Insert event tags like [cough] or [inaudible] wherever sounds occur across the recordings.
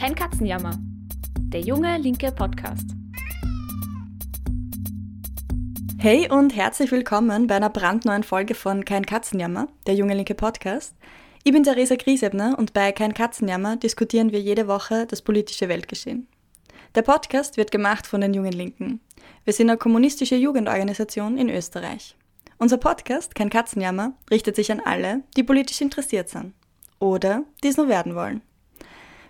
Kein Katzenjammer. Der junge linke Podcast. Hey und herzlich willkommen bei einer brandneuen Folge von Kein Katzenjammer, der junge linke Podcast. Ich bin Theresa Griesebner und bei Kein Katzenjammer diskutieren wir jede Woche das politische Weltgeschehen. Der Podcast wird gemacht von den Jungen Linken. Wir sind eine kommunistische Jugendorganisation in Österreich. Unser Podcast, Kein Katzenjammer, richtet sich an alle, die politisch interessiert sind oder die es nur werden wollen.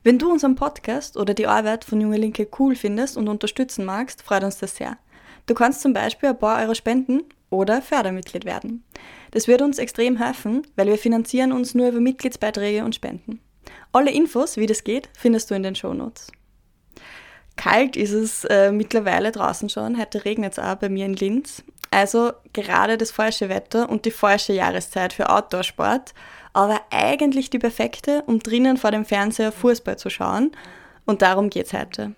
Wenn du unseren Podcast oder die Arbeit von Junge Linke cool findest und unterstützen magst, freut uns das sehr. Du kannst zum Beispiel ein paar Euro spenden oder Fördermitglied werden. Das würde uns extrem helfen, weil wir finanzieren uns nur über Mitgliedsbeiträge und Spenden. Alle Infos, wie das geht, findest du in den Shownotes. Kalt ist es äh, mittlerweile draußen schon. Heute regnet es auch bei mir in Linz. Also gerade das falsche Wetter und die falsche Jahreszeit für Outdoorsport aber eigentlich die perfekte, um drinnen vor dem Fernseher Fußball zu schauen. Und darum geht's heute.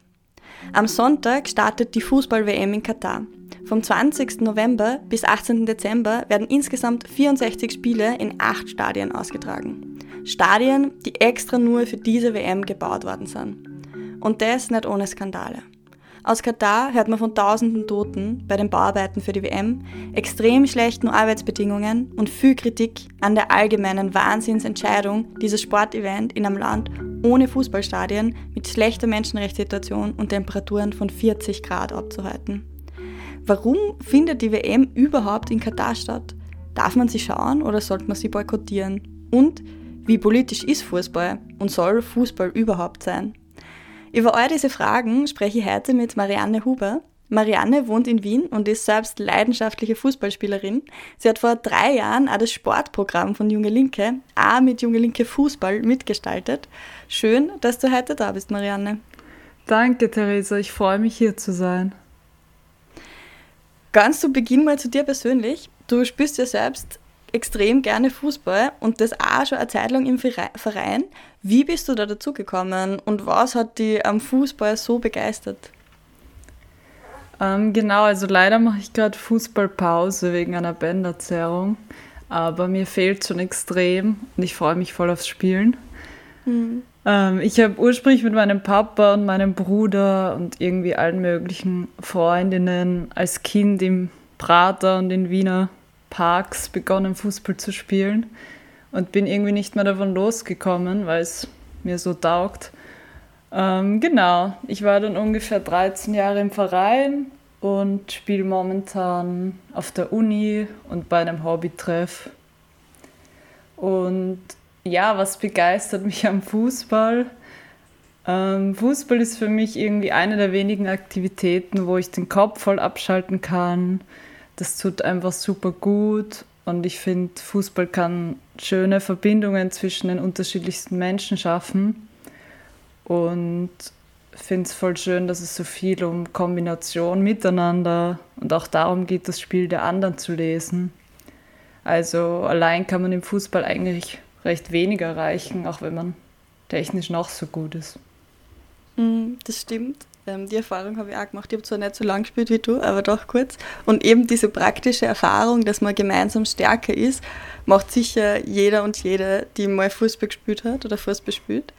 Am Sonntag startet die Fußball-WM in Katar. Vom 20. November bis 18. Dezember werden insgesamt 64 Spiele in acht Stadien ausgetragen. Stadien, die extra nur für diese WM gebaut worden sind. Und das nicht ohne Skandale. Aus Katar hört man von tausenden Toten bei den Bauarbeiten für die WM, extrem schlechten Arbeitsbedingungen und viel Kritik an der allgemeinen Wahnsinnsentscheidung, dieses Sportevent in einem Land ohne Fußballstadien mit schlechter Menschenrechtssituation und Temperaturen von 40 Grad abzuhalten. Warum findet die WM überhaupt in Katar statt? Darf man sie schauen oder sollte man sie boykottieren? Und wie politisch ist Fußball und soll Fußball überhaupt sein? Über all diese Fragen spreche ich heute mit Marianne Huber. Marianne wohnt in Wien und ist selbst leidenschaftliche Fußballspielerin. Sie hat vor drei Jahren auch das Sportprogramm von Junge Linke, auch mit Junge Linke Fußball, mitgestaltet. Schön, dass du heute da bist, Marianne. Danke, Theresa. Ich freue mich, hier zu sein. Ganz zu Beginn mal zu dir persönlich. Du spielst ja selbst extrem gerne Fußball und das auch schon eine Zeit lang im Verein. Wie bist du da dazu gekommen und was hat dich am Fußball so begeistert? Ähm, genau, also leider mache ich gerade Fußballpause wegen einer Bänderzerrung, aber mir fehlt schon extrem und ich freue mich voll aufs Spielen. Mhm. Ähm, ich habe ursprünglich mit meinem Papa und meinem Bruder und irgendwie allen möglichen Freundinnen als Kind im Prater und in Wiener Parks begonnen, Fußball zu spielen und bin irgendwie nicht mehr davon losgekommen, weil es mir so taugt. Ähm, genau, ich war dann ungefähr 13 Jahre im Verein und spiele momentan auf der Uni und bei einem Hobbytreff. Und ja, was begeistert mich am Fußball? Ähm, Fußball ist für mich irgendwie eine der wenigen Aktivitäten, wo ich den Kopf voll abschalten kann, das tut einfach super gut und ich finde, Fußball kann schöne Verbindungen zwischen den unterschiedlichsten Menschen schaffen und finde es voll schön, dass es so viel um Kombination miteinander und auch darum geht, das Spiel der anderen zu lesen. Also allein kann man im Fußball eigentlich recht wenig erreichen, auch wenn man technisch noch so gut ist. Mm, das stimmt. Ähm, die Erfahrung habe ich auch gemacht. Ich habe zwar nicht so lange gespielt wie du, aber doch kurz. Und eben diese praktische Erfahrung, dass man gemeinsam stärker ist, macht sicher jeder und jede, die mal Fußball gespielt hat oder Fußball spielt.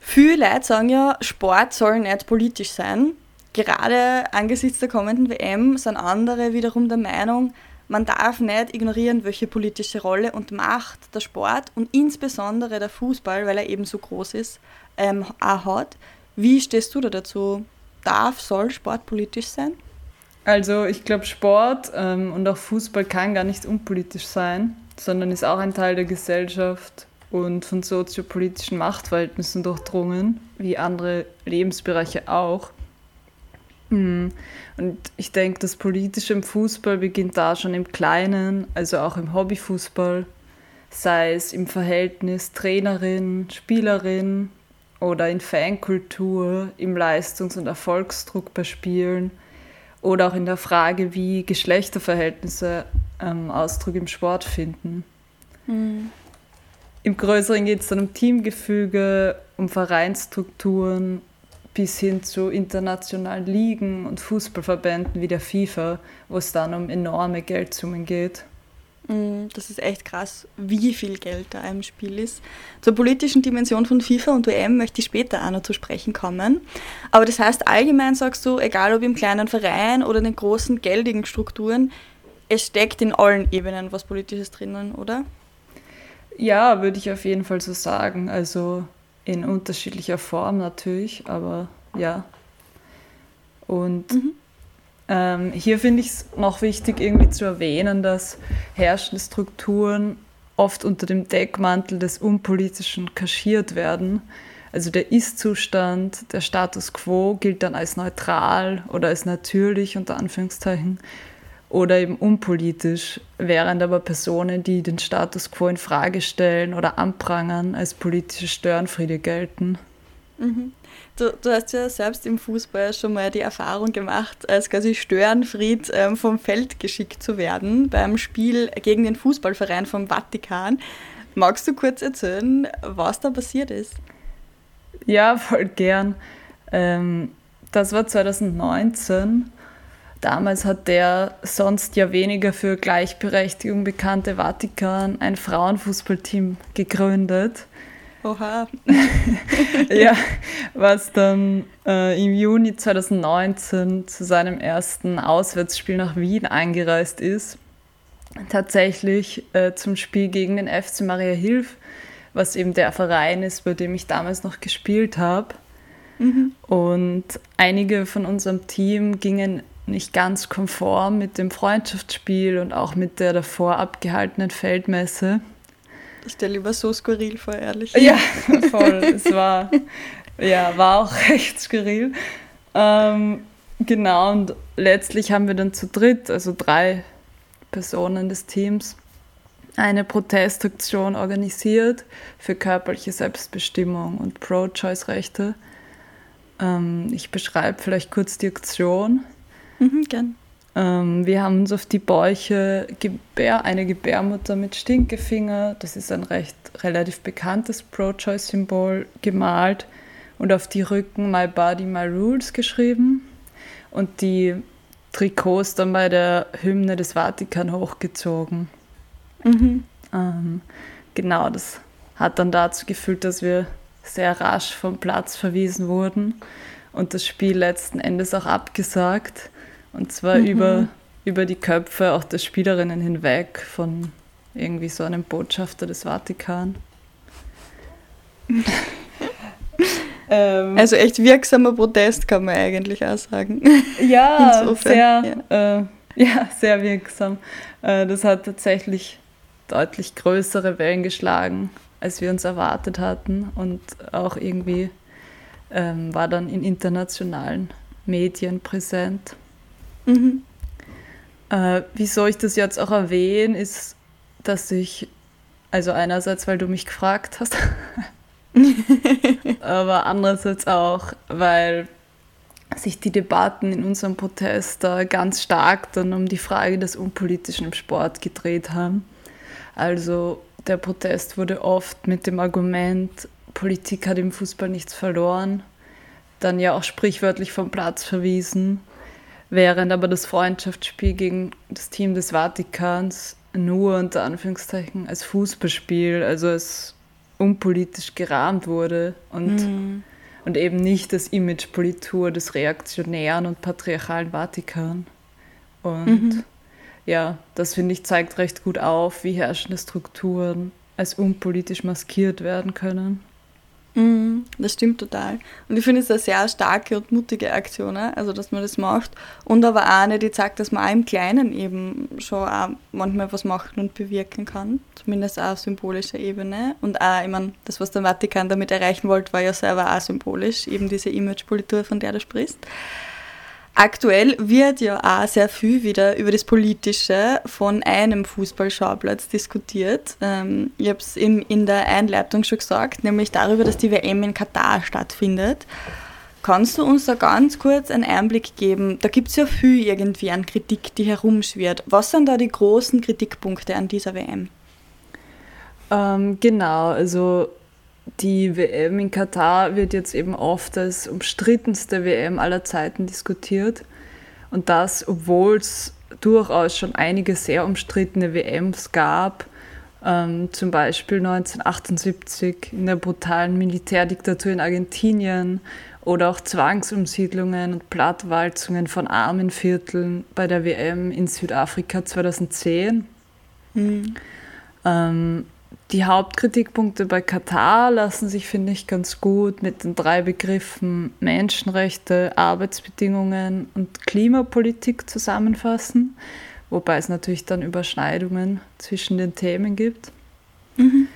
Viele Leute sagen ja, Sport soll nicht politisch sein. Gerade angesichts der kommenden WM sind andere wiederum der Meinung, man darf nicht ignorieren, welche politische Rolle und Macht der Sport und insbesondere der Fußball, weil er eben so groß ist, ähm, auch hat. Wie stehst du da dazu? Darf, soll Sport politisch sein? Also ich glaube, Sport ähm, und auch Fußball kann gar nicht unpolitisch sein, sondern ist auch ein Teil der Gesellschaft und von soziopolitischen Machtverhältnissen durchdrungen, wie andere Lebensbereiche auch. Hm. Und ich denke, das Politische im Fußball beginnt da schon im Kleinen, also auch im Hobbyfußball, sei es im Verhältnis Trainerin, Spielerin, oder in Fankultur, im Leistungs- und Erfolgsdruck bei Spielen oder auch in der Frage, wie Geschlechterverhältnisse ähm, Ausdruck im Sport finden. Mhm. Im Größeren geht es dann um Teamgefüge, um Vereinsstrukturen bis hin zu internationalen Ligen und Fußballverbänden wie der FIFA, wo es dann um enorme Geldsummen geht. Mm, das ist echt krass, wie viel Geld da im Spiel ist. Zur politischen Dimension von FIFA und WM möchte ich später auch noch zu sprechen kommen. Aber das heißt, allgemein sagst du, egal ob im kleinen Verein oder in den großen geldigen Strukturen, es steckt in allen Ebenen was Politisches drinnen, oder? Ja, würde ich auf jeden Fall so sagen. Also in unterschiedlicher Form natürlich, aber ja. Und mhm. Ähm, hier finde ich es noch wichtig, irgendwie zu erwähnen, dass herrschende Strukturen oft unter dem Deckmantel des Unpolitischen kaschiert werden. Also der Ist-Zustand, der Status quo gilt dann als neutral oder als natürlich unter Anführungszeichen oder eben unpolitisch, während aber Personen, die den Status quo in Frage stellen oder anprangern, als politische Störenfriede gelten. Mhm. Du, du, hast ja selbst im Fußball schon mal die Erfahrung gemacht, als quasi Störenfried ähm, vom Feld geschickt zu werden beim Spiel gegen den Fußballverein vom Vatikan. Magst du kurz erzählen, was da passiert ist? Ja, voll gern. Ähm, das war 2019 Damals hat der sonst ja weniger für Gleichberechtigung bekannte Vatikan ein Frauenfußballteam gegründet. Oha. [laughs] ja, was dann äh, im Juni 2019 zu seinem ersten Auswärtsspiel nach Wien eingereist ist. Tatsächlich äh, zum Spiel gegen den FC Maria Hilf, was eben der Verein ist, bei dem ich damals noch gespielt habe. Mhm. Und einige von unserem Team gingen nicht ganz konform mit dem Freundschaftsspiel und auch mit der davor abgehaltenen Feldmesse. Ich stelle lieber so skurril vor, ehrlich. Ja, [laughs] voll. es war, ja, war auch [laughs] recht skurril. Ähm, genau, und letztlich haben wir dann zu dritt, also drei Personen des Teams, eine Protestaktion organisiert für körperliche Selbstbestimmung und Pro-Choice-Rechte. Ähm, ich beschreibe vielleicht kurz die Aktion. Mhm, gern. Ähm, wir haben uns auf die Bäuche Gebär, eine Gebärmutter mit Stinkefinger, das ist ein recht relativ bekanntes Pro-Choice-Symbol, gemalt und auf die Rücken My Body, My Rules geschrieben und die Trikots dann bei der Hymne des Vatikan hochgezogen. Mhm. Ähm, genau, das hat dann dazu geführt, dass wir sehr rasch vom Platz verwiesen wurden und das Spiel letzten Endes auch abgesagt. Und zwar mhm. über, über die Köpfe auch der Spielerinnen hinweg von irgendwie so einem Botschafter des Vatikan. [laughs] ähm, also echt wirksamer Protest kann man eigentlich auch sagen. Ja, [laughs] Insofern, sehr, ja. Äh, ja, sehr wirksam. Äh, das hat tatsächlich deutlich größere Wellen geschlagen, als wir uns erwartet hatten und auch irgendwie ähm, war dann in internationalen Medien präsent. Mhm. Äh, wieso ich das jetzt auch erwähne, ist, dass ich, also einerseits, weil du mich gefragt hast, [laughs] aber andererseits auch, weil sich die Debatten in unserem Protest da ganz stark dann um die Frage des Unpolitischen im Sport gedreht haben. Also der Protest wurde oft mit dem Argument, Politik hat im Fußball nichts verloren, dann ja auch sprichwörtlich vom Platz verwiesen während aber das Freundschaftsspiel gegen das Team des Vatikans nur unter Anführungszeichen als Fußballspiel, also als unpolitisch gerahmt wurde und, mhm. und eben nicht das Imagepolitur des reaktionären und patriarchalen Vatikan. Und mhm. ja, das finde ich zeigt recht gut auf, wie herrschende Strukturen als unpolitisch maskiert werden können. Mhm, das stimmt total. Und ich finde es eine sehr starke und mutige Aktion, ne? also dass man das macht. Und aber auch eine, die zeigt, dass man auch im Kleinen eben schon auch manchmal was machen und bewirken kann. Zumindest auch auf symbolischer Ebene. Und auch, ich meine, das, was der Vatikan damit erreichen wollte, war ja selber auch symbolisch, eben diese Imagepolitur, von der du sprichst. Aktuell wird ja auch sehr viel wieder über das Politische von einem Fußballschauplatz diskutiert. Ähm, ich habe es in der Einleitung schon gesagt, nämlich darüber, dass die WM in Katar stattfindet. Kannst du uns da ganz kurz einen Einblick geben? Da gibt es ja viel irgendwie an Kritik, die herumschwirrt. Was sind da die großen Kritikpunkte an dieser WM? Ähm, genau, also die WM in Katar wird jetzt eben oft als umstrittenste WM aller Zeiten diskutiert. Und das, obwohl es durchaus schon einige sehr umstrittene WMs gab. Ähm, zum Beispiel 1978 in der brutalen Militärdiktatur in Argentinien oder auch Zwangsumsiedlungen und Plattwalzungen von armen Vierteln bei der WM in Südafrika 2010. Mhm. Ähm, die Hauptkritikpunkte bei Katar lassen sich, finde ich, ganz gut mit den drei Begriffen Menschenrechte, Arbeitsbedingungen und Klimapolitik zusammenfassen, wobei es natürlich dann Überschneidungen zwischen den Themen gibt. Mhm.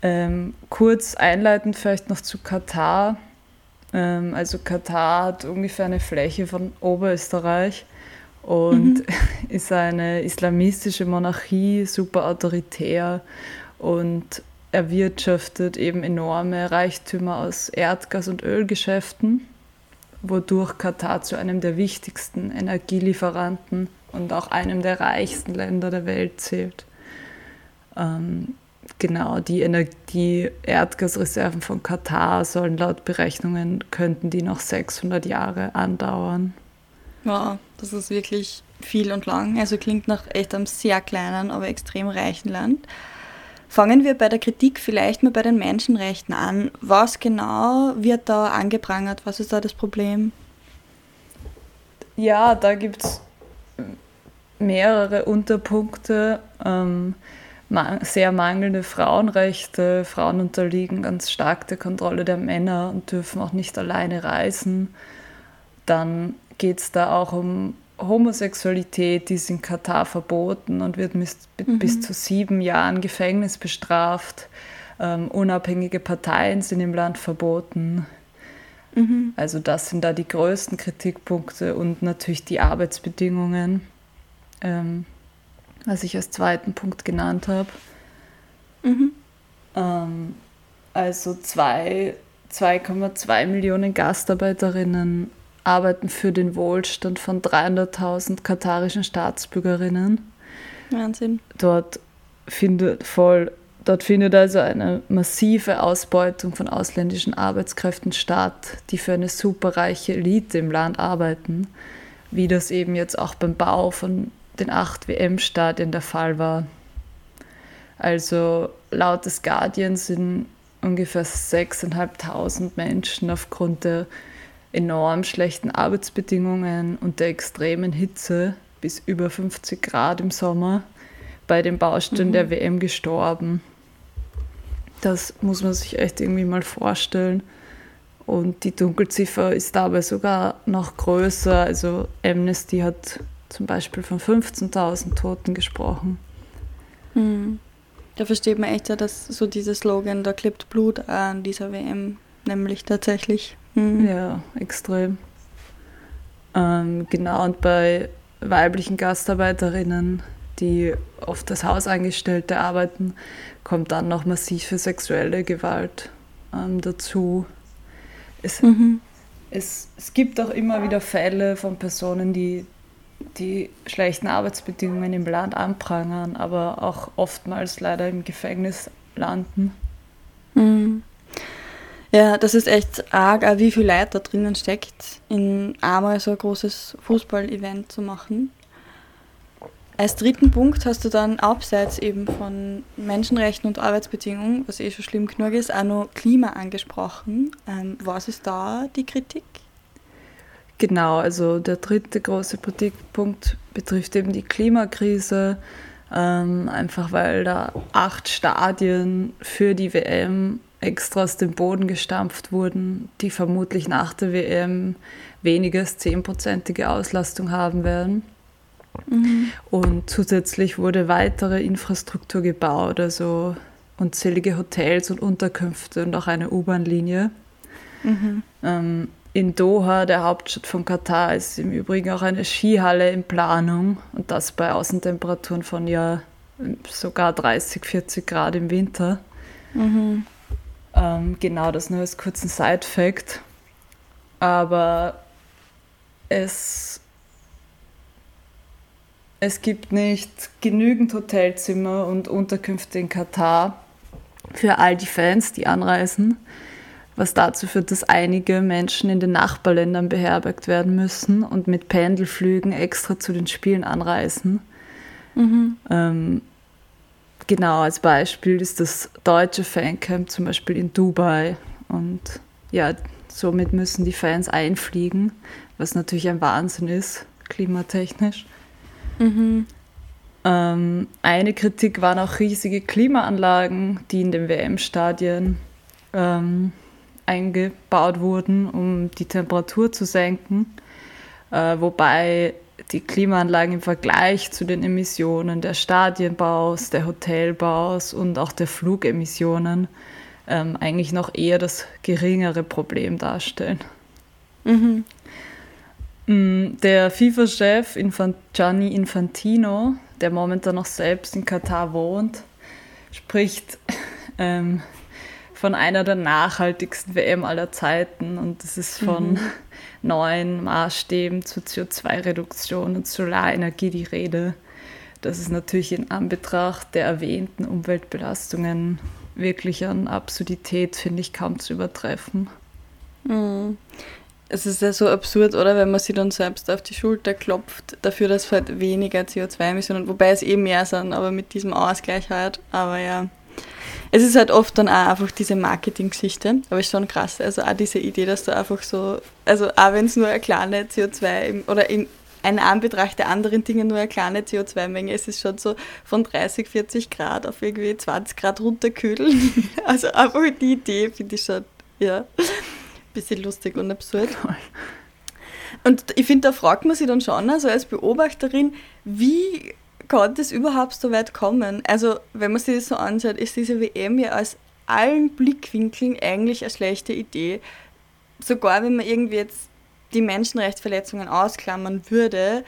Ähm, kurz einleitend vielleicht noch zu Katar. Ähm, also Katar hat ungefähr eine Fläche von Oberösterreich und mhm. [laughs] ist eine islamistische Monarchie, super autoritär und erwirtschaftet eben enorme Reichtümer aus Erdgas- und Ölgeschäften, wodurch Katar zu einem der wichtigsten Energielieferanten und auch einem der reichsten Länder der Welt zählt. Ähm, genau, die, Energie, Erdgasreserven von Katar sollen laut Berechnungen, könnten die noch 600 Jahre andauern. Wow, das ist wirklich viel und lang. Also klingt nach echt einem sehr kleinen, aber extrem reichen Land. Fangen wir bei der Kritik vielleicht mal bei den Menschenrechten an. Was genau wird da angeprangert? Was ist da das Problem? Ja, da gibt es mehrere Unterpunkte. Ähm, sehr mangelnde Frauenrechte. Frauen unterliegen ganz stark der Kontrolle der Männer und dürfen auch nicht alleine reisen. Dann geht es da auch um Homosexualität, ist in Katar verboten und wird mit, mhm. bis zu sieben Jahren Gefängnis bestraft. Ähm, unabhängige Parteien sind im Land verboten. Mhm. Also das sind da die größten Kritikpunkte und natürlich die Arbeitsbedingungen, ähm, was ich als zweiten Punkt genannt habe. Mhm. Ähm, also 2,2 Millionen Gastarbeiterinnen arbeiten für den Wohlstand von 300.000 katarischen Staatsbürgerinnen. Wahnsinn. Dort findet voll Dort findet also eine massive Ausbeutung von ausländischen Arbeitskräften statt, die für eine superreiche Elite im Land arbeiten, wie das eben jetzt auch beim Bau von den acht WM-Stadien der Fall war. Also laut des Guardian sind ungefähr 6.500 Menschen aufgrund der enorm schlechten Arbeitsbedingungen und der extremen Hitze bis über 50 Grad im Sommer bei den Baustellen mhm. der WM gestorben. Das muss man sich echt irgendwie mal vorstellen. Und die Dunkelziffer ist dabei sogar noch größer. Also Amnesty hat zum Beispiel von 15.000 Toten gesprochen. Mhm. Da versteht man echt ja, dass so dieser Slogan, da klebt Blut an dieser WM, nämlich tatsächlich. Mhm. Ja, extrem. Ähm, genau, und bei weiblichen Gastarbeiterinnen, die oft als Hausangestellte arbeiten, kommt dann noch massive sexuelle Gewalt ähm, dazu. Es, mhm. es, es gibt auch immer wieder Fälle von Personen, die die schlechten Arbeitsbedingungen im Land anprangern, aber auch oftmals leider im Gefängnis landen. Mhm. Ja, das ist echt arg, wie viel Leid da drinnen steckt, in einmal so ein großes Fußball-Event zu machen. Als dritten Punkt hast du dann abseits eben von Menschenrechten und Arbeitsbedingungen, was eh schon schlimm genug ist, auch noch Klima angesprochen. Ähm, was ist da die Kritik? Genau, also der dritte große Kritikpunkt betrifft eben die Klimakrise, ähm, einfach weil da acht Stadien für die WM extra aus dem Boden gestampft wurden, die vermutlich nach der WM weniger als 10%ige Auslastung haben werden. Mhm. Und zusätzlich wurde weitere Infrastruktur gebaut, also unzählige Hotels und Unterkünfte und auch eine U-Bahn-Linie. Mhm. Ähm, in Doha, der Hauptstadt von Katar, ist im Übrigen auch eine Skihalle in Planung und das bei Außentemperaturen von ja sogar 30, 40 Grad im Winter. Mhm. Ähm, genau, das nur als kurzen Side-Fact. Aber es, es gibt nicht genügend Hotelzimmer und Unterkünfte in Katar für all die Fans, die anreisen. was dazu führt, dass einige Menschen in den Nachbarländern beherbergt werden müssen und mit Pendelflügen extra zu den Spielen anreisen. Mhm. Ähm, genau, als Beispiel ist das deutsche Fancamp zum Beispiel in Dubai und ja, somit müssen die Fans einfliegen, was natürlich ein Wahnsinn ist, klimatechnisch. Mhm. Ähm, eine Kritik waren auch riesige Klimaanlagen, die in den WM-Stadien ähm, eingebaut wurden, um die Temperatur zu senken, äh, wobei die Klimaanlagen im Vergleich zu den Emissionen der Stadienbaus, der Hotelbaus und auch der Flugemissionen ähm, eigentlich noch eher das geringere Problem darstellen. Mhm. Mm, der FIFA-Chef Infant Gianni Infantino, der momentan noch selbst in Katar wohnt, spricht [laughs] ähm, von einer der nachhaltigsten WM aller Zeiten und das ist von mhm. [laughs] neuen Maßstäben zur CO2-Reduktion und Solarenergie die Rede. Das ist natürlich in Anbetracht der erwähnten Umweltbelastungen wirklich an Absurdität, finde ich, kaum zu übertreffen. Mhm. Es ist ja so absurd, oder? Wenn man sich dann selbst auf die Schulter klopft, dafür, dass halt weniger CO2-Emissionen, wobei es eh mehr sind, aber mit diesem Ausgleich halt. Aber ja, es ist halt oft dann auch einfach diese Marketing-Geschichte, aber ist schon krass. Also auch diese Idee, dass du einfach so, also auch wenn es nur eine kleine CO2 im, oder in ein Anbetracht der anderen Dinge nur eine kleine CO2-Menge, ist, ist schon so von 30, 40 Grad auf irgendwie 20 Grad runterkühlen. [laughs] Also einfach die Idee finde ich schon, ja, ein bisschen lustig und absurd. Und ich finde, da fragt man sich dann schon, also als Beobachterin, wie konnte es überhaupt so weit kommen? Also, wenn man sich das so anschaut, ist diese WM ja aus allen Blickwinkeln eigentlich eine schlechte Idee. Sogar wenn man irgendwie jetzt die Menschenrechtsverletzungen ausklammern würde,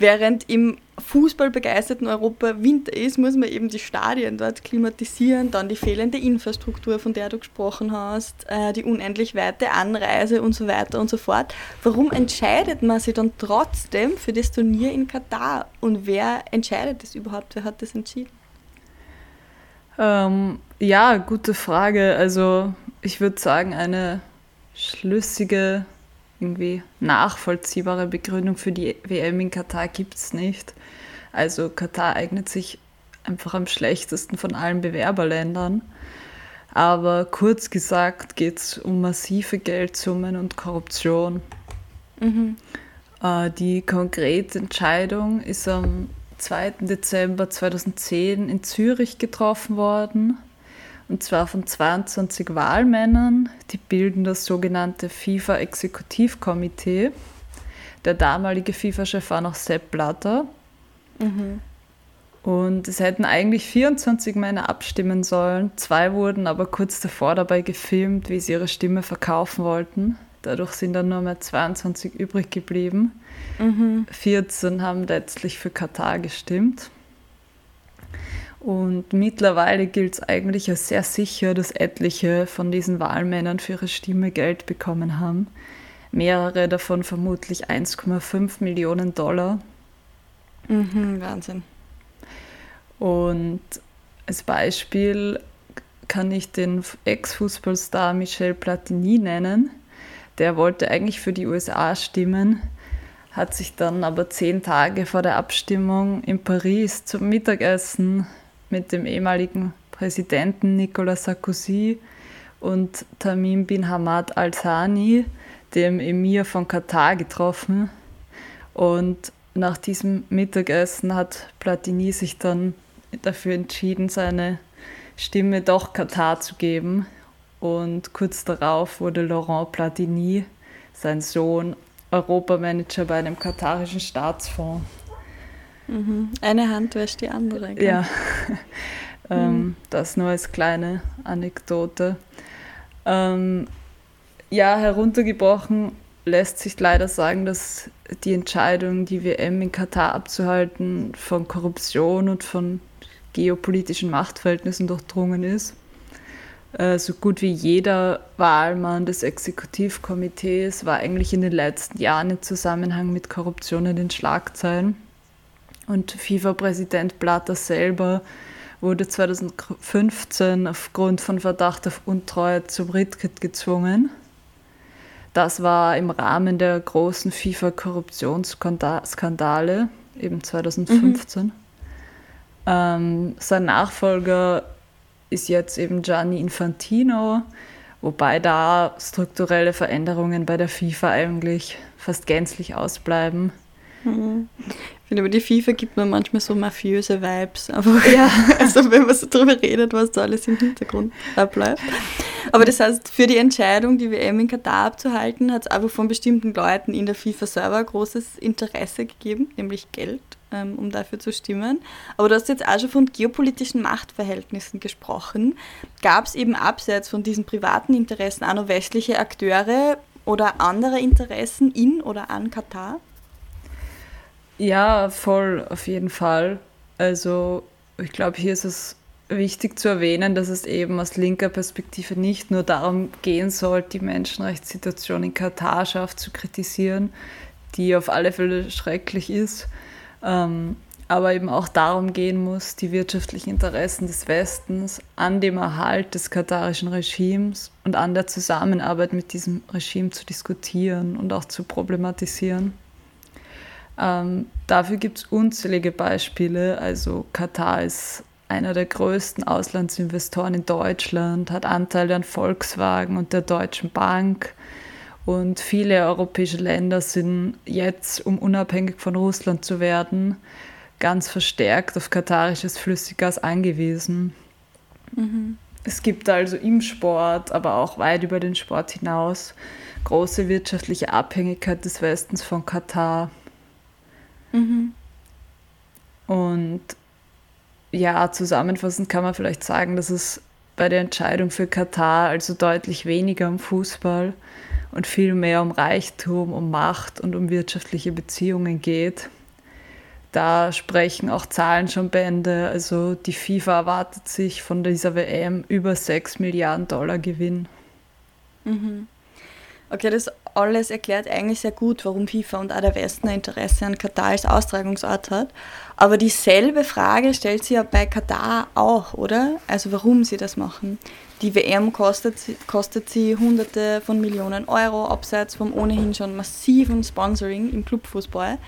Während im fußballbegeisterten Europa Winter ist, muss man eben die Stadien dort klimatisieren, dann die fehlende Infrastruktur, von der du gesprochen hast, äh, die unendlich weite Anreise und so weiter und so fort. Warum entscheidet man sich dann trotzdem für das Turnier in Katar? Und wer entscheidet das überhaupt? Wer hat das entschieden? Ähm, ja, gute Frage. Also ich würde sagen, eine schlüssige irgendwie nachvollziehbare Begründung für die WM in Katar gibt es nicht. Also Katar eignet sich einfach am schlechtesten von allen Bewerberländern. Aber kurz gesagt geht es um massive Geldsummen und Korruption. Mhm. Äh, die konkrete Entscheidung ist am 2. Dezember 2010 in Zürich getroffen worden und zwar von 22 Wahlmännern, die bilden das sogenannte FIFA-Exekutivkomitee. Der damalige FIFA-Chef war noch Sepp Blatter. Mhm. Und es hätten eigentlich 24 Männer abstimmen sollen. Zwei wurden aber kurz davor dabei gefilmt, wie sie ihre Stimme verkaufen wollten. Dadurch sind dann nur mehr 22 übrig geblieben. Mhm. 14 haben letztlich für Katar gestimmt. Und mittlerweile gilt es eigentlich als sehr sicher, dass etliche von diesen Wahlmännern für ihre Stimme Geld bekommen haben. Mehrere davon vermutlich 1,5 Millionen Dollar. Mhm, Wahnsinn. Und als Beispiel kann ich den Ex-Fußballstar Michel Platini nennen. Der wollte eigentlich für die USA stimmen, hat sich dann aber zehn Tage vor der Abstimmung in Paris zum Mittagessen mit dem ehemaligen Präsidenten Nicolas Sarkozy und Tamim bin Hamad al-Thani, dem Emir von Katar, getroffen. Und nach diesem Mittagessen hat Platini sich dann dafür entschieden, seine Stimme doch Katar zu geben. Und kurz darauf wurde Laurent Platini, sein Sohn, Europamanager bei einem katarischen Staatsfonds. Mhm. Eine Hand wäscht die andere. Gell? Ja, [laughs] ähm, mhm. das nur als kleine Anekdote. Ähm, ja, heruntergebrochen lässt sich leider sagen, dass die Entscheidung, die WM in Katar abzuhalten, von Korruption und von geopolitischen Machtverhältnissen durchdrungen ist. Äh, so gut wie jeder Wahlmann des Exekutivkomitees war eigentlich in den letzten Jahren im Zusammenhang mit Korruption in den Schlagzeilen. Und FIFA-Präsident Blatter selber wurde 2015 aufgrund von Verdacht auf Untreue zum Rücktritt gezwungen. Das war im Rahmen der großen FIFA-Korruptionsskandale, eben 2015. Mhm. Ähm, sein Nachfolger ist jetzt eben Gianni Infantino, wobei da strukturelle Veränderungen bei der FIFA eigentlich fast gänzlich ausbleiben. Mhm. Ich finde, über die FIFA gibt man manchmal so mafiöse Vibes. Einfach, ja. [laughs] also wenn man so drüber redet, was da alles im Hintergrund abläuft. Aber das heißt, für die Entscheidung, die WM in Katar abzuhalten, hat es einfach von bestimmten Leuten in der FIFA selber großes Interesse gegeben, nämlich Geld, ähm, um dafür zu stimmen. Aber du hast jetzt auch schon von geopolitischen Machtverhältnissen gesprochen. Gab es eben abseits von diesen privaten Interessen auch noch westliche Akteure oder andere Interessen in oder an Katar? Ja, voll, auf jeden Fall. Also ich glaube, hier ist es wichtig zu erwähnen, dass es eben aus linker Perspektive nicht nur darum gehen soll, die Menschenrechtssituation in Katar scharf zu kritisieren, die auf alle Fälle schrecklich ist, ähm, aber eben auch darum gehen muss, die wirtschaftlichen Interessen des Westens an dem Erhalt des katarischen Regimes und an der Zusammenarbeit mit diesem Regime zu diskutieren und auch zu problematisieren. Ähm, dafür gibt es unzählige Beispiele. Also Katar ist einer der größten Auslandsinvestoren in Deutschland, hat Anteile an Volkswagen und der Deutschen Bank. Und viele europäische Länder sind jetzt, um unabhängig von Russland zu werden, ganz verstärkt auf katarisches Flüssiggas angewiesen. Mhm. Es gibt also im Sport, aber auch weit über den Sport hinaus, große wirtschaftliche Abhängigkeit des Westens von Katar. Mhm. Und ja, zusammenfassend kann man vielleicht sagen, dass es bei der Entscheidung für Katar also deutlich weniger um Fußball und viel mehr um Reichtum, um Macht und um wirtschaftliche Beziehungen geht. Da sprechen auch Zahlen schon Bände. Also die FIFA erwartet sich von dieser WM über 6 Milliarden Dollar Gewinn. Mhm. Okay, das alles erklärt eigentlich sehr gut, warum FIFA und auch der Westen Interesse an Katar als Austragungsort hat. Aber dieselbe Frage stellt sich ja bei Katar auch, oder? Also warum sie das machen. Die WM kostet, kostet sie Hunderte von Millionen Euro, abseits vom ohnehin schon massiven Sponsoring im Clubfußball.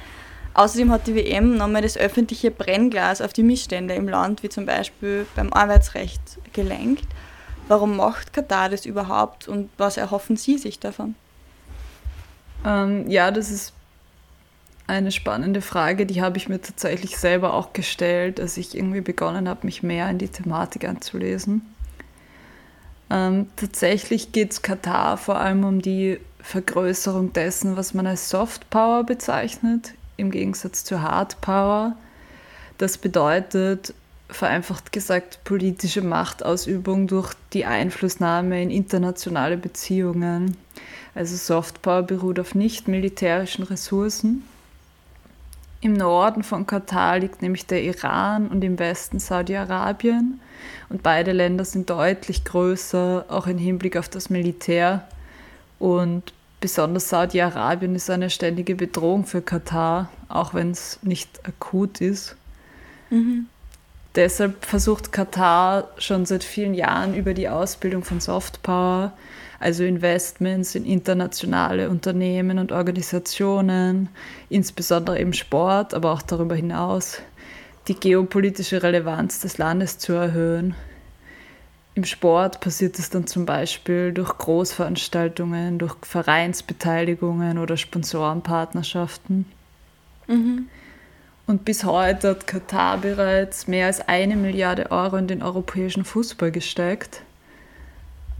Außerdem hat die WM nochmal das öffentliche Brennglas auf die Missstände im Land, wie zum Beispiel beim Arbeitsrecht, gelenkt. Warum macht Katar das überhaupt und was erhoffen Sie sich davon? Ähm, ja, das ist eine spannende Frage, die habe ich mir tatsächlich selber auch gestellt, als ich irgendwie begonnen habe, mich mehr in die Thematik anzulesen. Ähm, tatsächlich geht es Katar vor allem um die Vergrößerung dessen, was man als Soft Power bezeichnet, im Gegensatz zu Hard Power. Das bedeutet, vereinfacht gesagt, politische Machtausübung durch die Einflussnahme in internationale Beziehungen. Also Softpower beruht auf nicht militärischen Ressourcen. Im Norden von Katar liegt nämlich der Iran und im Westen Saudi-Arabien. Und beide Länder sind deutlich größer, auch im Hinblick auf das Militär. Und besonders Saudi-Arabien ist eine ständige Bedrohung für Katar, auch wenn es nicht akut ist. Mhm. Deshalb versucht Katar schon seit vielen Jahren über die Ausbildung von Softpower, also Investments in internationale Unternehmen und Organisationen, insbesondere im Sport, aber auch darüber hinaus, die geopolitische Relevanz des Landes zu erhöhen. Im Sport passiert es dann zum Beispiel durch Großveranstaltungen, durch Vereinsbeteiligungen oder Sponsorenpartnerschaften. Mhm. Und bis heute hat Katar bereits mehr als eine Milliarde Euro in den europäischen Fußball gesteckt.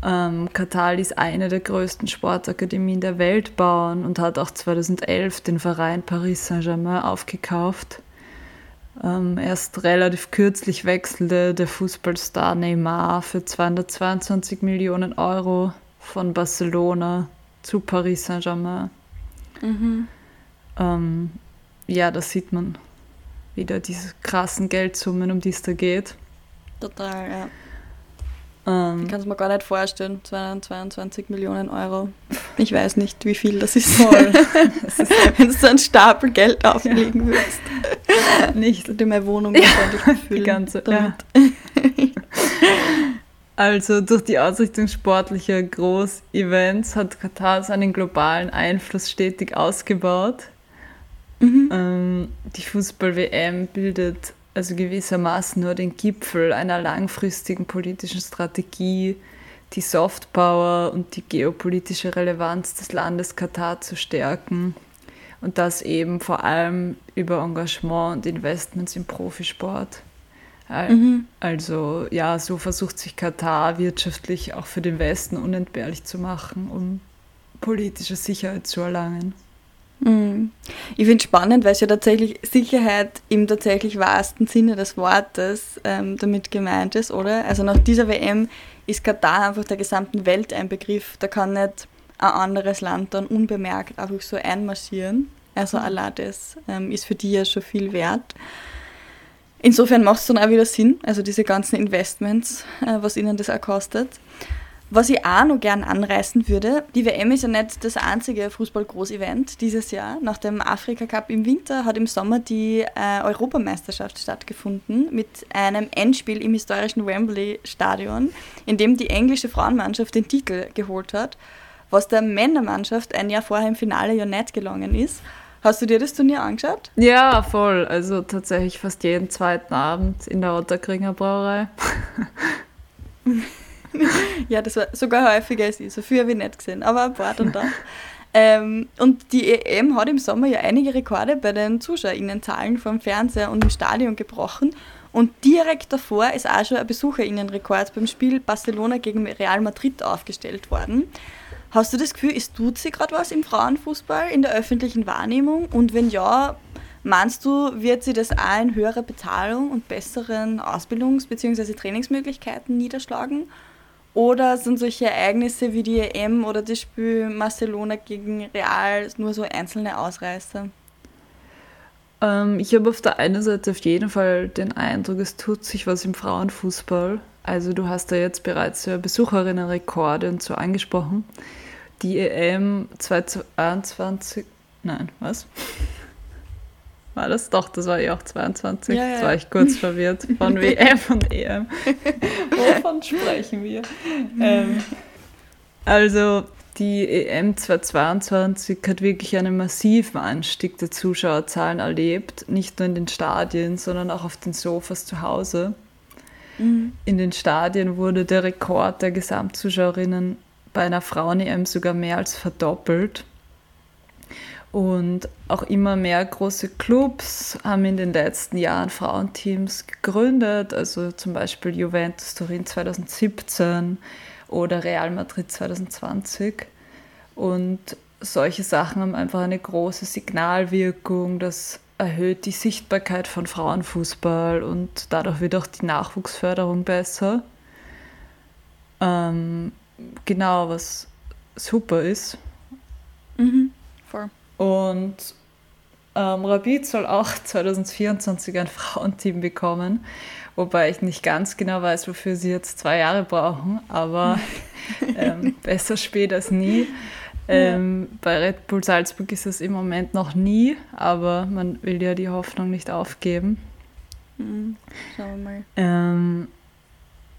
Ähm, Katar ist eine der größten Sportakademien der Welt bauen und hat auch 2011 den Verein Paris Saint-Germain aufgekauft. Ähm, erst relativ kürzlich wechselte der Fußballstar Neymar für 222 Millionen Euro von Barcelona zu Paris Saint-Germain. Mhm. Ähm, ja, das sieht man wieder diese krassen Geldsummen, um die es da geht. Total, ja. Ähm, ich kann es mir gar nicht vorstellen, 222 Millionen Euro. Ich weiß nicht, wie viel das ist. Voll. [laughs] Wenn du so einen Stapel Geld auflegen ja. würdest. Nicht. Und in meine Wohnung ja. die ganze. Damit. Ja. [laughs] Also durch die Ausrichtung sportlicher Großevents hat Katar seinen globalen Einfluss stetig ausgebaut. Mhm. Ähm, die Fußball-WM bildet also gewissermaßen nur den Gipfel einer langfristigen politischen Strategie, die Softpower und die geopolitische Relevanz des Landes Katar zu stärken. Und das eben vor allem über Engagement und Investments im Profisport. Mhm. Also ja, so versucht sich Katar wirtschaftlich auch für den Westen unentbehrlich zu machen, um politische Sicherheit zu erlangen. Mhm. Ich finde es spannend, weil es ja tatsächlich Sicherheit im tatsächlich wahrsten Sinne des Wortes ähm, damit gemeint ist, oder? Also nach dieser WM ist Katar einfach der gesamten Welt ein Begriff. Da kann nicht ein anderes Land dann unbemerkt einfach so einmarschieren. Also mhm. Allah, das ähm, ist für die ja schon viel wert. Insofern macht es dann auch wieder Sinn, also diese ganzen Investments, äh, was ihnen das auch kostet. Was ich auch noch gern anreißen würde, die WM ist ja nicht das einzige Fußball-Großevent dieses Jahr. Nach dem Afrika Cup im Winter hat im Sommer die äh, Europameisterschaft stattgefunden mit einem Endspiel im historischen Wembley Stadion, in dem die englische Frauenmannschaft den Titel geholt hat, was der Männermannschaft ein Jahr vorher im Finale ja nicht gelungen ist. Hast du dir das Turnier angeschaut? Ja, voll. Also tatsächlich fast jeden zweiten Abend in der Otterkringer Brauerei. [laughs] ja, das war sogar häufiger als ich. So viel habe ich nicht gesehen, aber ein paar dann doch. Ähm, und die EM hat im Sommer ja einige Rekorde bei den ZuschauerInnenzahlen vom Fernseher und im Stadion gebrochen. Und direkt davor ist auch schon ein Besucherinnenrekord beim Spiel Barcelona gegen Real Madrid aufgestellt worden. Hast du das Gefühl, es tut sich gerade was im Frauenfußball in der öffentlichen Wahrnehmung? Und wenn ja, meinst du, wird sie das auch in höherer Bezahlung und besseren Ausbildungs- bzw. Trainingsmöglichkeiten niederschlagen? Oder sind solche Ereignisse wie die EM oder das Spiel Barcelona gegen Real nur so einzelne Ausreißer? Ähm, ich habe auf der einen Seite auf jeden Fall den Eindruck, es tut sich was im Frauenfußball. Also du hast da jetzt bereits Besucherinnenrekorde und so angesprochen die EM 2021, nein, was? War das? Doch, das war ja auch 22. Ja, ja. Jetzt war ich kurz verwirrt von [laughs] WM und EM. Wovon sprechen wir? Ähm, also die EM 2022 hat wirklich einen massiven Anstieg der Zuschauerzahlen erlebt. Nicht nur in den Stadien, sondern auch auf den Sofas zu Hause. Mhm. In den Stadien wurde der Rekord der Gesamtzuschauerinnen bei einer Frauen-EM sogar mehr als verdoppelt. Und auch immer mehr große Clubs haben in den letzten Jahren Frauenteams gegründet, also zum Beispiel Juventus Turin 2017 oder Real Madrid 2020. Und solche Sachen haben einfach eine große Signalwirkung, das erhöht die Sichtbarkeit von Frauenfußball und dadurch wird auch die Nachwuchsförderung besser. Ähm, genau, was super ist. Mhm, voll. Und ähm, Rabid soll auch [laughs] 2024 ein Frauenteam bekommen, wobei ich nicht ganz genau weiß, wofür sie jetzt zwei Jahre brauchen, aber [laughs] ähm, besser spät als nie. Ähm, ja. Bei Red Bull Salzburg ist es im Moment noch nie, aber man will ja die Hoffnung nicht aufgeben. Mhm. Schauen wir mal. Ähm,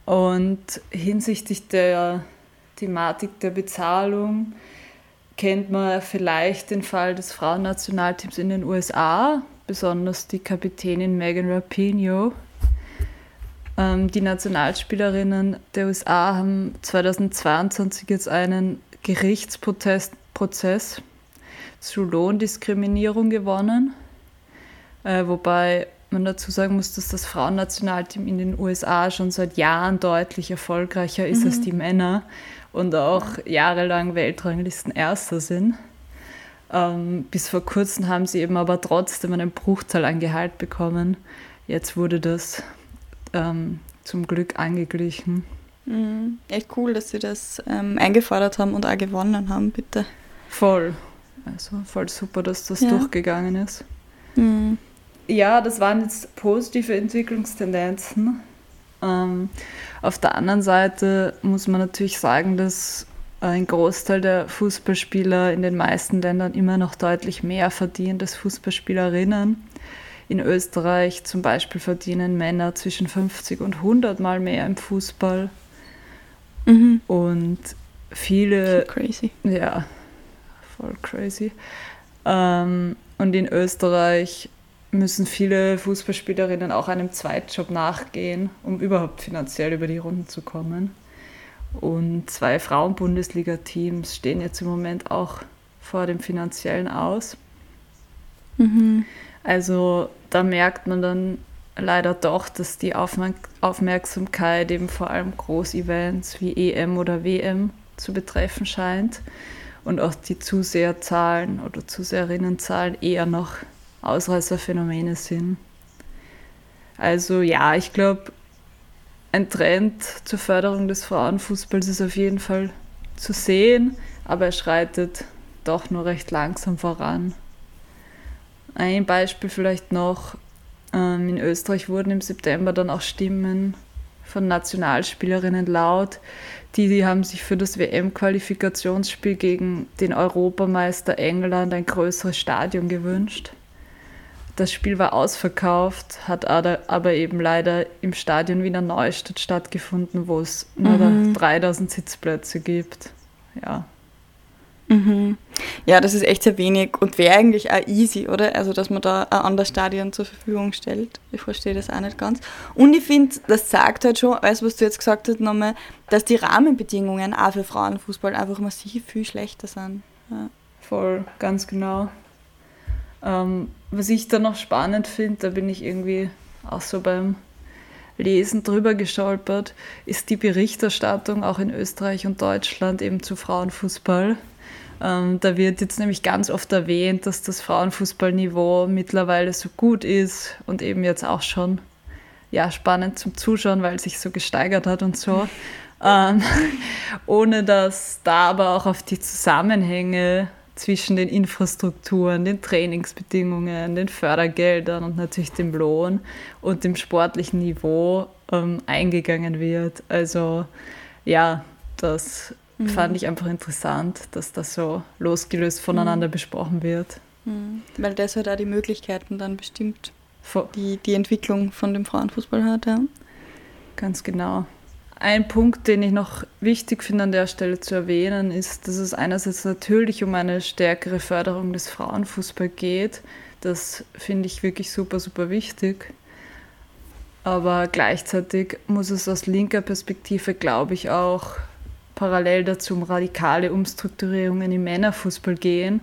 und hinsichtlich der Thematik der Bezahlung kennt man vielleicht den Fall des Frauennationalteams in den USA, besonders die Kapitänin Megan Rapinoe. Ähm, die Nationalspielerinnen der USA haben 2022 jetzt einen Gerichtsprozess zu Lohndiskriminierung gewonnen, äh, wobei man dazu sagen muss, dass das Frauennationalteam in den USA schon seit Jahren deutlich erfolgreicher ist mhm. als die Männer und auch jahrelang Weltranglisten Erster sind. Ähm, bis vor kurzem haben sie eben aber trotzdem einen Bruchteil an Gehalt bekommen. Jetzt wurde das ähm, zum Glück angeglichen. Mhm. Echt cool, dass sie das ähm, eingefordert haben und auch gewonnen haben, bitte. Voll. Also voll super, dass das ja. durchgegangen ist. Mhm. Ja, das waren jetzt positive Entwicklungstendenzen. Ähm, auf der anderen Seite muss man natürlich sagen, dass ein Großteil der Fußballspieler in den meisten Ländern immer noch deutlich mehr verdient als Fußballspielerinnen. In Österreich zum Beispiel verdienen Männer zwischen 50 und 100 Mal mehr im Fußball. Mhm. Und viele. Crazy. Ja, voll crazy. Ähm, und in Österreich müssen viele Fußballspielerinnen auch einem Zweitjob nachgehen, um überhaupt finanziell über die Runden zu kommen. Und zwei Frauen-Bundesliga-Teams stehen jetzt im Moment auch vor dem finanziellen Aus. Mhm. Also da merkt man dann leider doch, dass die Aufmerk Aufmerksamkeit eben vor allem Großevents wie EM oder WM zu betreffen scheint und auch die Zuseherzahlen oder Zuseherinnenzahlen eher noch Ausreißerphänomene sind. Also ja, ich glaube, ein Trend zur Förderung des Frauenfußballs ist auf jeden Fall zu sehen, aber er schreitet doch nur recht langsam voran. Ein Beispiel vielleicht noch, ähm, in Österreich wurden im September dann auch Stimmen von Nationalspielerinnen laut, die, die haben sich für das WM-Qualifikationsspiel gegen den Europameister England ein größeres Stadion gewünscht. Das Spiel war ausverkauft, hat aber eben leider im Stadion Wiener Neustadt stattgefunden, wo es nur Mhm. 3000 Sitzplätze gibt. Ja, Mhm. Ja, das ist echt sehr wenig und wäre eigentlich auch easy, oder? Also, dass man da ein anderes Stadion zur Verfügung stellt. Ich verstehe das auch nicht ganz. Und ich finde, das sagt halt schon, du, was du jetzt gesagt hast, nochmal, dass die Rahmenbedingungen auch für Frauenfußball einfach massiv viel schlechter sind. Ja. voll, ganz genau. Ähm, was ich da noch spannend finde, da bin ich irgendwie auch so beim Lesen drüber gestolpert, ist die Berichterstattung auch in Österreich und Deutschland eben zu Frauenfußball. Ähm, da wird jetzt nämlich ganz oft erwähnt, dass das Frauenfußballniveau mittlerweile so gut ist und eben jetzt auch schon ja, spannend zum Zuschauen, weil es sich so gesteigert hat und so. [laughs] Ähm, [laughs] ohne dass da aber auch auf die Zusammenhänge zwischen den Infrastrukturen, den Trainingsbedingungen, den Fördergeldern und natürlich dem Lohn und dem sportlichen Niveau ähm, eingegangen wird. Also ja, das Mhm. fand ich einfach interessant, dass das so losgelöst voneinander besprochen wird. Mhm. Weil das halt auch die Möglichkeiten dann bestimmt, die die Entwicklung von dem Frauenfußball hat. Ja. Ganz genau. Ein Punkt, den ich noch wichtig finde an der Stelle zu erwähnen, ist, dass es einerseits natürlich um eine stärkere Förderung des Frauenfußballs geht. Das finde ich wirklich super, super wichtig. Aber gleichzeitig muss es aus linker Perspektive, glaube ich, auch parallel dazu um radikale Umstrukturierungen im Männerfußball gehen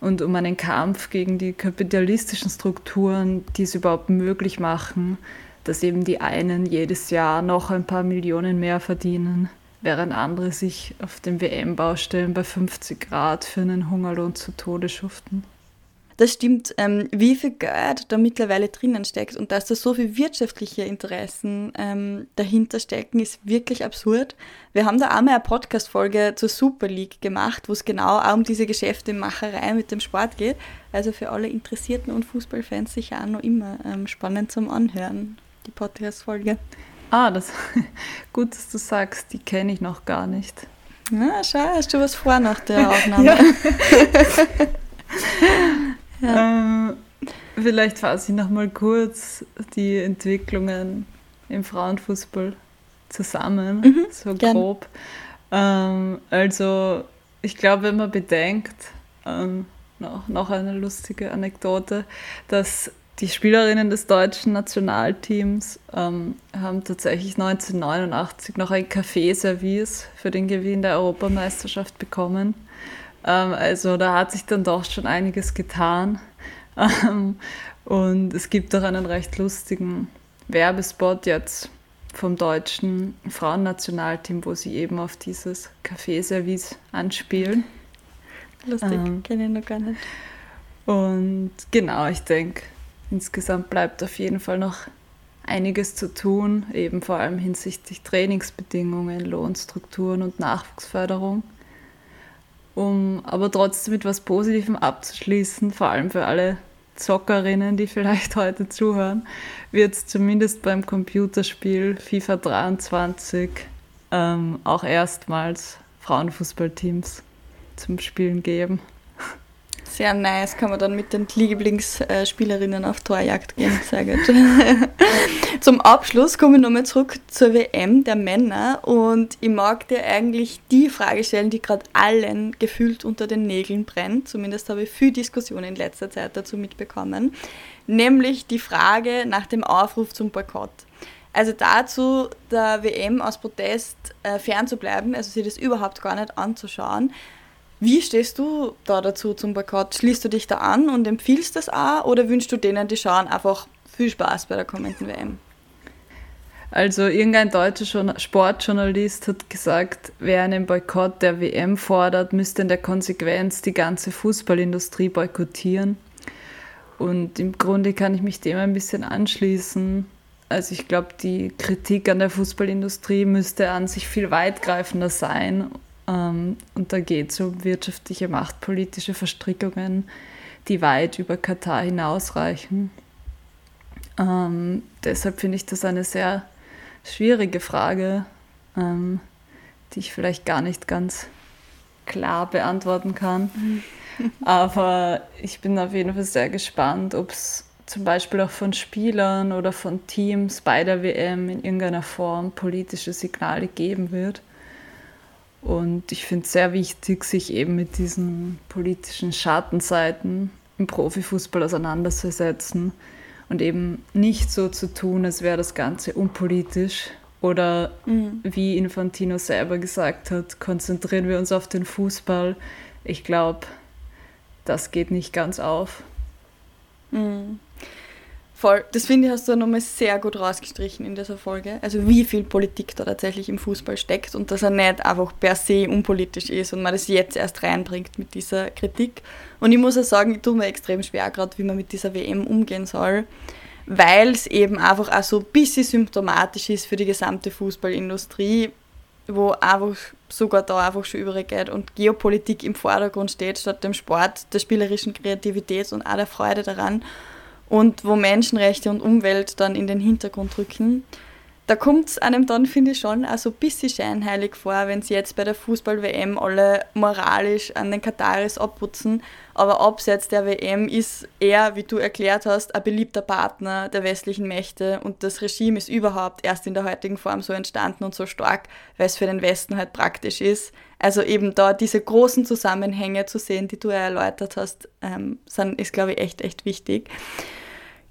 und um einen Kampf gegen die kapitalistischen Strukturen, die es überhaupt möglich machen, dass eben die einen jedes Jahr noch ein paar Millionen mehr verdienen, während andere sich auf den WM-Baustellen bei 50 Grad für einen Hungerlohn zu Tode schuften. Das stimmt, ähm, wie viel Geld da mittlerweile drinnen steckt und dass da so viele wirtschaftliche Interessen ähm, dahinter stecken, ist wirklich absurd. Wir haben da einmal eine Podcast-Folge zur Super League gemacht, wo es genau auch um diese Geschäftemacherei mit dem Sport geht. Also für alle Interessierten und Fußballfans sicher auch noch immer ähm, spannend zum Anhören, die Podcast-Folge. Ah, das [laughs] gut, dass du sagst, die kenne ich noch gar nicht. Na, schau, hast du was vor nach der [laughs] Aufnahme? [laughs] Ähm, vielleicht fasse ich nochmal kurz die Entwicklungen im Frauenfußball zusammen, Mhm, so gern. grob. Ähm, also, ich glaube, wenn man bedenkt, ähm, noch, noch eine lustige Anekdote, dass die Spielerinnen des deutschen Nationalteams ähm, haben tatsächlich 1989 noch ein Kaffeeservice für den Gewinn der Europameisterschaft bekommen. Ähm, also da hat sich dann doch schon einiges getan. Ähm, und es gibt auch einen recht lustigen Werbespot jetzt vom deutschen Frauennationalteam, wo sie eben auf dieses Kaffeeservice anspielen. Lustig, Ähm. kenne ich noch gar nicht. Und genau, ich denke, insgesamt bleibt auf jeden Fall noch einiges zu tun, eben vor allem hinsichtlich Trainingsbedingungen, Lohnstrukturen und Nachwuchsförderung. Um aber trotzdem mit was Positivem abzuschließen, vor allem für alle Zockerinnen, die [laughs] vielleicht heute zuhören, wird es zumindest beim Computerspiel FIFA 23 ähm, auch erstmals Frauenfußballteams zum Spielen geben. Sehr nice, kann man dann mit den Lieblingsspielerinnen auf Torjagd gehen. Sehr gut. [laughs] [laughs] Zum Abschluss komme ich nochmal zurück zur WM der Männer und ich mag dir eigentlich die Frage stellen, die gerade allen gefühlt unter den Nägeln brennt. Zumindest habe ich viel Diskussion in letzter Zeit dazu mitbekommen. Nämlich die Frage nach dem Aufruf zum Boykott. Also dazu, der WM aus Protest äh, fernzubleiben, also sich das überhaupt gar nicht anzuschauen. Wie stehst du da dazu zum Boykott? Schließt du dich da an und empfiehlst das auch oder wünschst du denen, die schauen, einfach viel Spaß bei der kommenden WM? Also irgendein deutscher Sportjournalist hat gesagt, wer einen Boykott der WM fordert, müsste in der Konsequenz die ganze Fußballindustrie boykottieren. Und im Grunde kann ich mich dem ein bisschen anschließen. Also ich glaube, die Kritik an der Fußballindustrie müsste an sich viel weitgreifender sein und da geht es um wirtschaftliche, machtpolitische Verstrickungen, die weit über Katar hinausreichen. Ähm, deshalb finde ich das eine sehr schwierige Frage, ähm, die ich vielleicht gar nicht ganz klar beantworten kann. [laughs] Aber ich bin auf jeden Fall sehr gespannt, ob es zum Beispiel auch von Spielern oder von Teams bei der WM in irgendeiner Form politische Signale geben wird. Und ich finde es sehr wichtig, sich eben mit diesen politischen Schattenseiten im Profifußball auseinanderzusetzen und eben nicht so zu tun, als wäre das Ganze unpolitisch oder mhm. wie Infantino selber gesagt hat, konzentrieren wir uns auf den Fußball. Ich glaube, das geht nicht ganz auf. Mhm. Voll. Das finde ich, hast du nochmal sehr gut rausgestrichen in dieser Folge. Also wie viel Politik da tatsächlich im Fußball steckt und dass er nicht einfach per se unpolitisch ist und man das jetzt erst reinbringt mit dieser Kritik. Und ich muss auch sagen, ich tue mir extrem schwer gerade, wie man mit dieser WM umgehen soll, weil es eben einfach auch so ein bisschen symptomatisch ist für die gesamte Fußballindustrie, wo einfach sogar da einfach schon übergeht und Geopolitik im Vordergrund steht, statt dem Sport, der spielerischen Kreativität und auch der Freude daran und wo Menschenrechte und Umwelt dann in den Hintergrund rücken. Da kommt es einem dann, finde ich, schon auch so ein bisschen scheinheilig vor, wenn sie jetzt bei der Fußball-WM alle moralisch an den Kataris abputzen. Aber abseits der WM ist er, wie du erklärt hast, ein beliebter Partner der westlichen Mächte und das Regime ist überhaupt erst in der heutigen Form so entstanden und so stark, weil es für den Westen halt praktisch ist. Also eben da diese großen Zusammenhänge zu sehen, die du ja erläutert hast, ähm, sind, ist, glaube ich, echt, echt wichtig.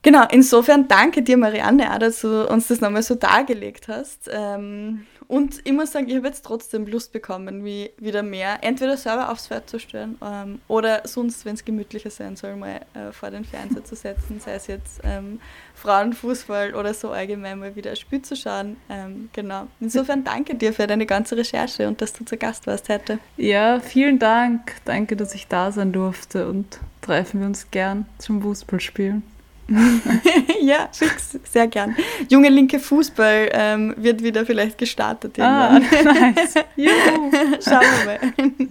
Genau, insofern danke dir, Marianne, auch, dass du uns das nochmal so dargelegt hast. Ähm, und ich muss sagen, ich habe jetzt trotzdem Lust bekommen, wie wieder mehr, entweder selber aufs Pferd zu stellen ähm, oder sonst, wenn es gemütlicher sein soll, mal äh, vor den Fernseher zu setzen, sei es jetzt ähm, Frauenfußball oder so allgemein mal wieder ein Spiel zu schauen. Genau. Insofern [laughs] danke dir für deine ganze Recherche und dass du zu Gast warst heute. Ja, vielen Dank. Danke, dass ich da sein durfte und treffen wir uns gern zum Fußballspielen. [laughs] ja, fix, sehr gern. Junge Linke Fußball ähm, wird wieder vielleicht gestartet. Ah, [laughs] nice. [laughs] Schauen wir mal.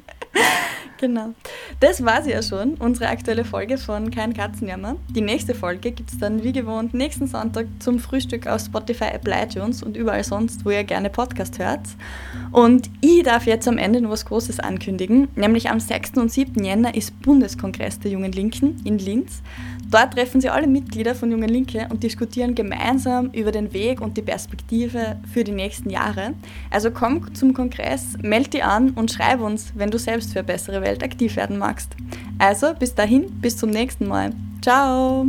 genau. Das war sie ja schon, unsere aktuelle Folge von Kein Katzenjammer. Die nächste Folge gibt es dann wie gewohnt nächsten Sonntag zum Frühstück auf Spotify, Apple iTunes und überall sonst, wo ihr gerne Podcast hört. Und ich darf jetzt am Ende noch was Großes ankündigen, nämlich am 6. und 7. Jänner ist Bundeskongress der Jungen Linken in Linz. Dort treffen sie alle Mitglieder von Junge Linke und diskutieren gemeinsam über den Weg und die Perspektive für die nächsten Jahre. Also komm zum Kongress, meld dich an und schreib uns, wenn du selbst für eine bessere Welt aktiv werden magst. Also bis dahin, bis zum nächsten Mal. Ciao!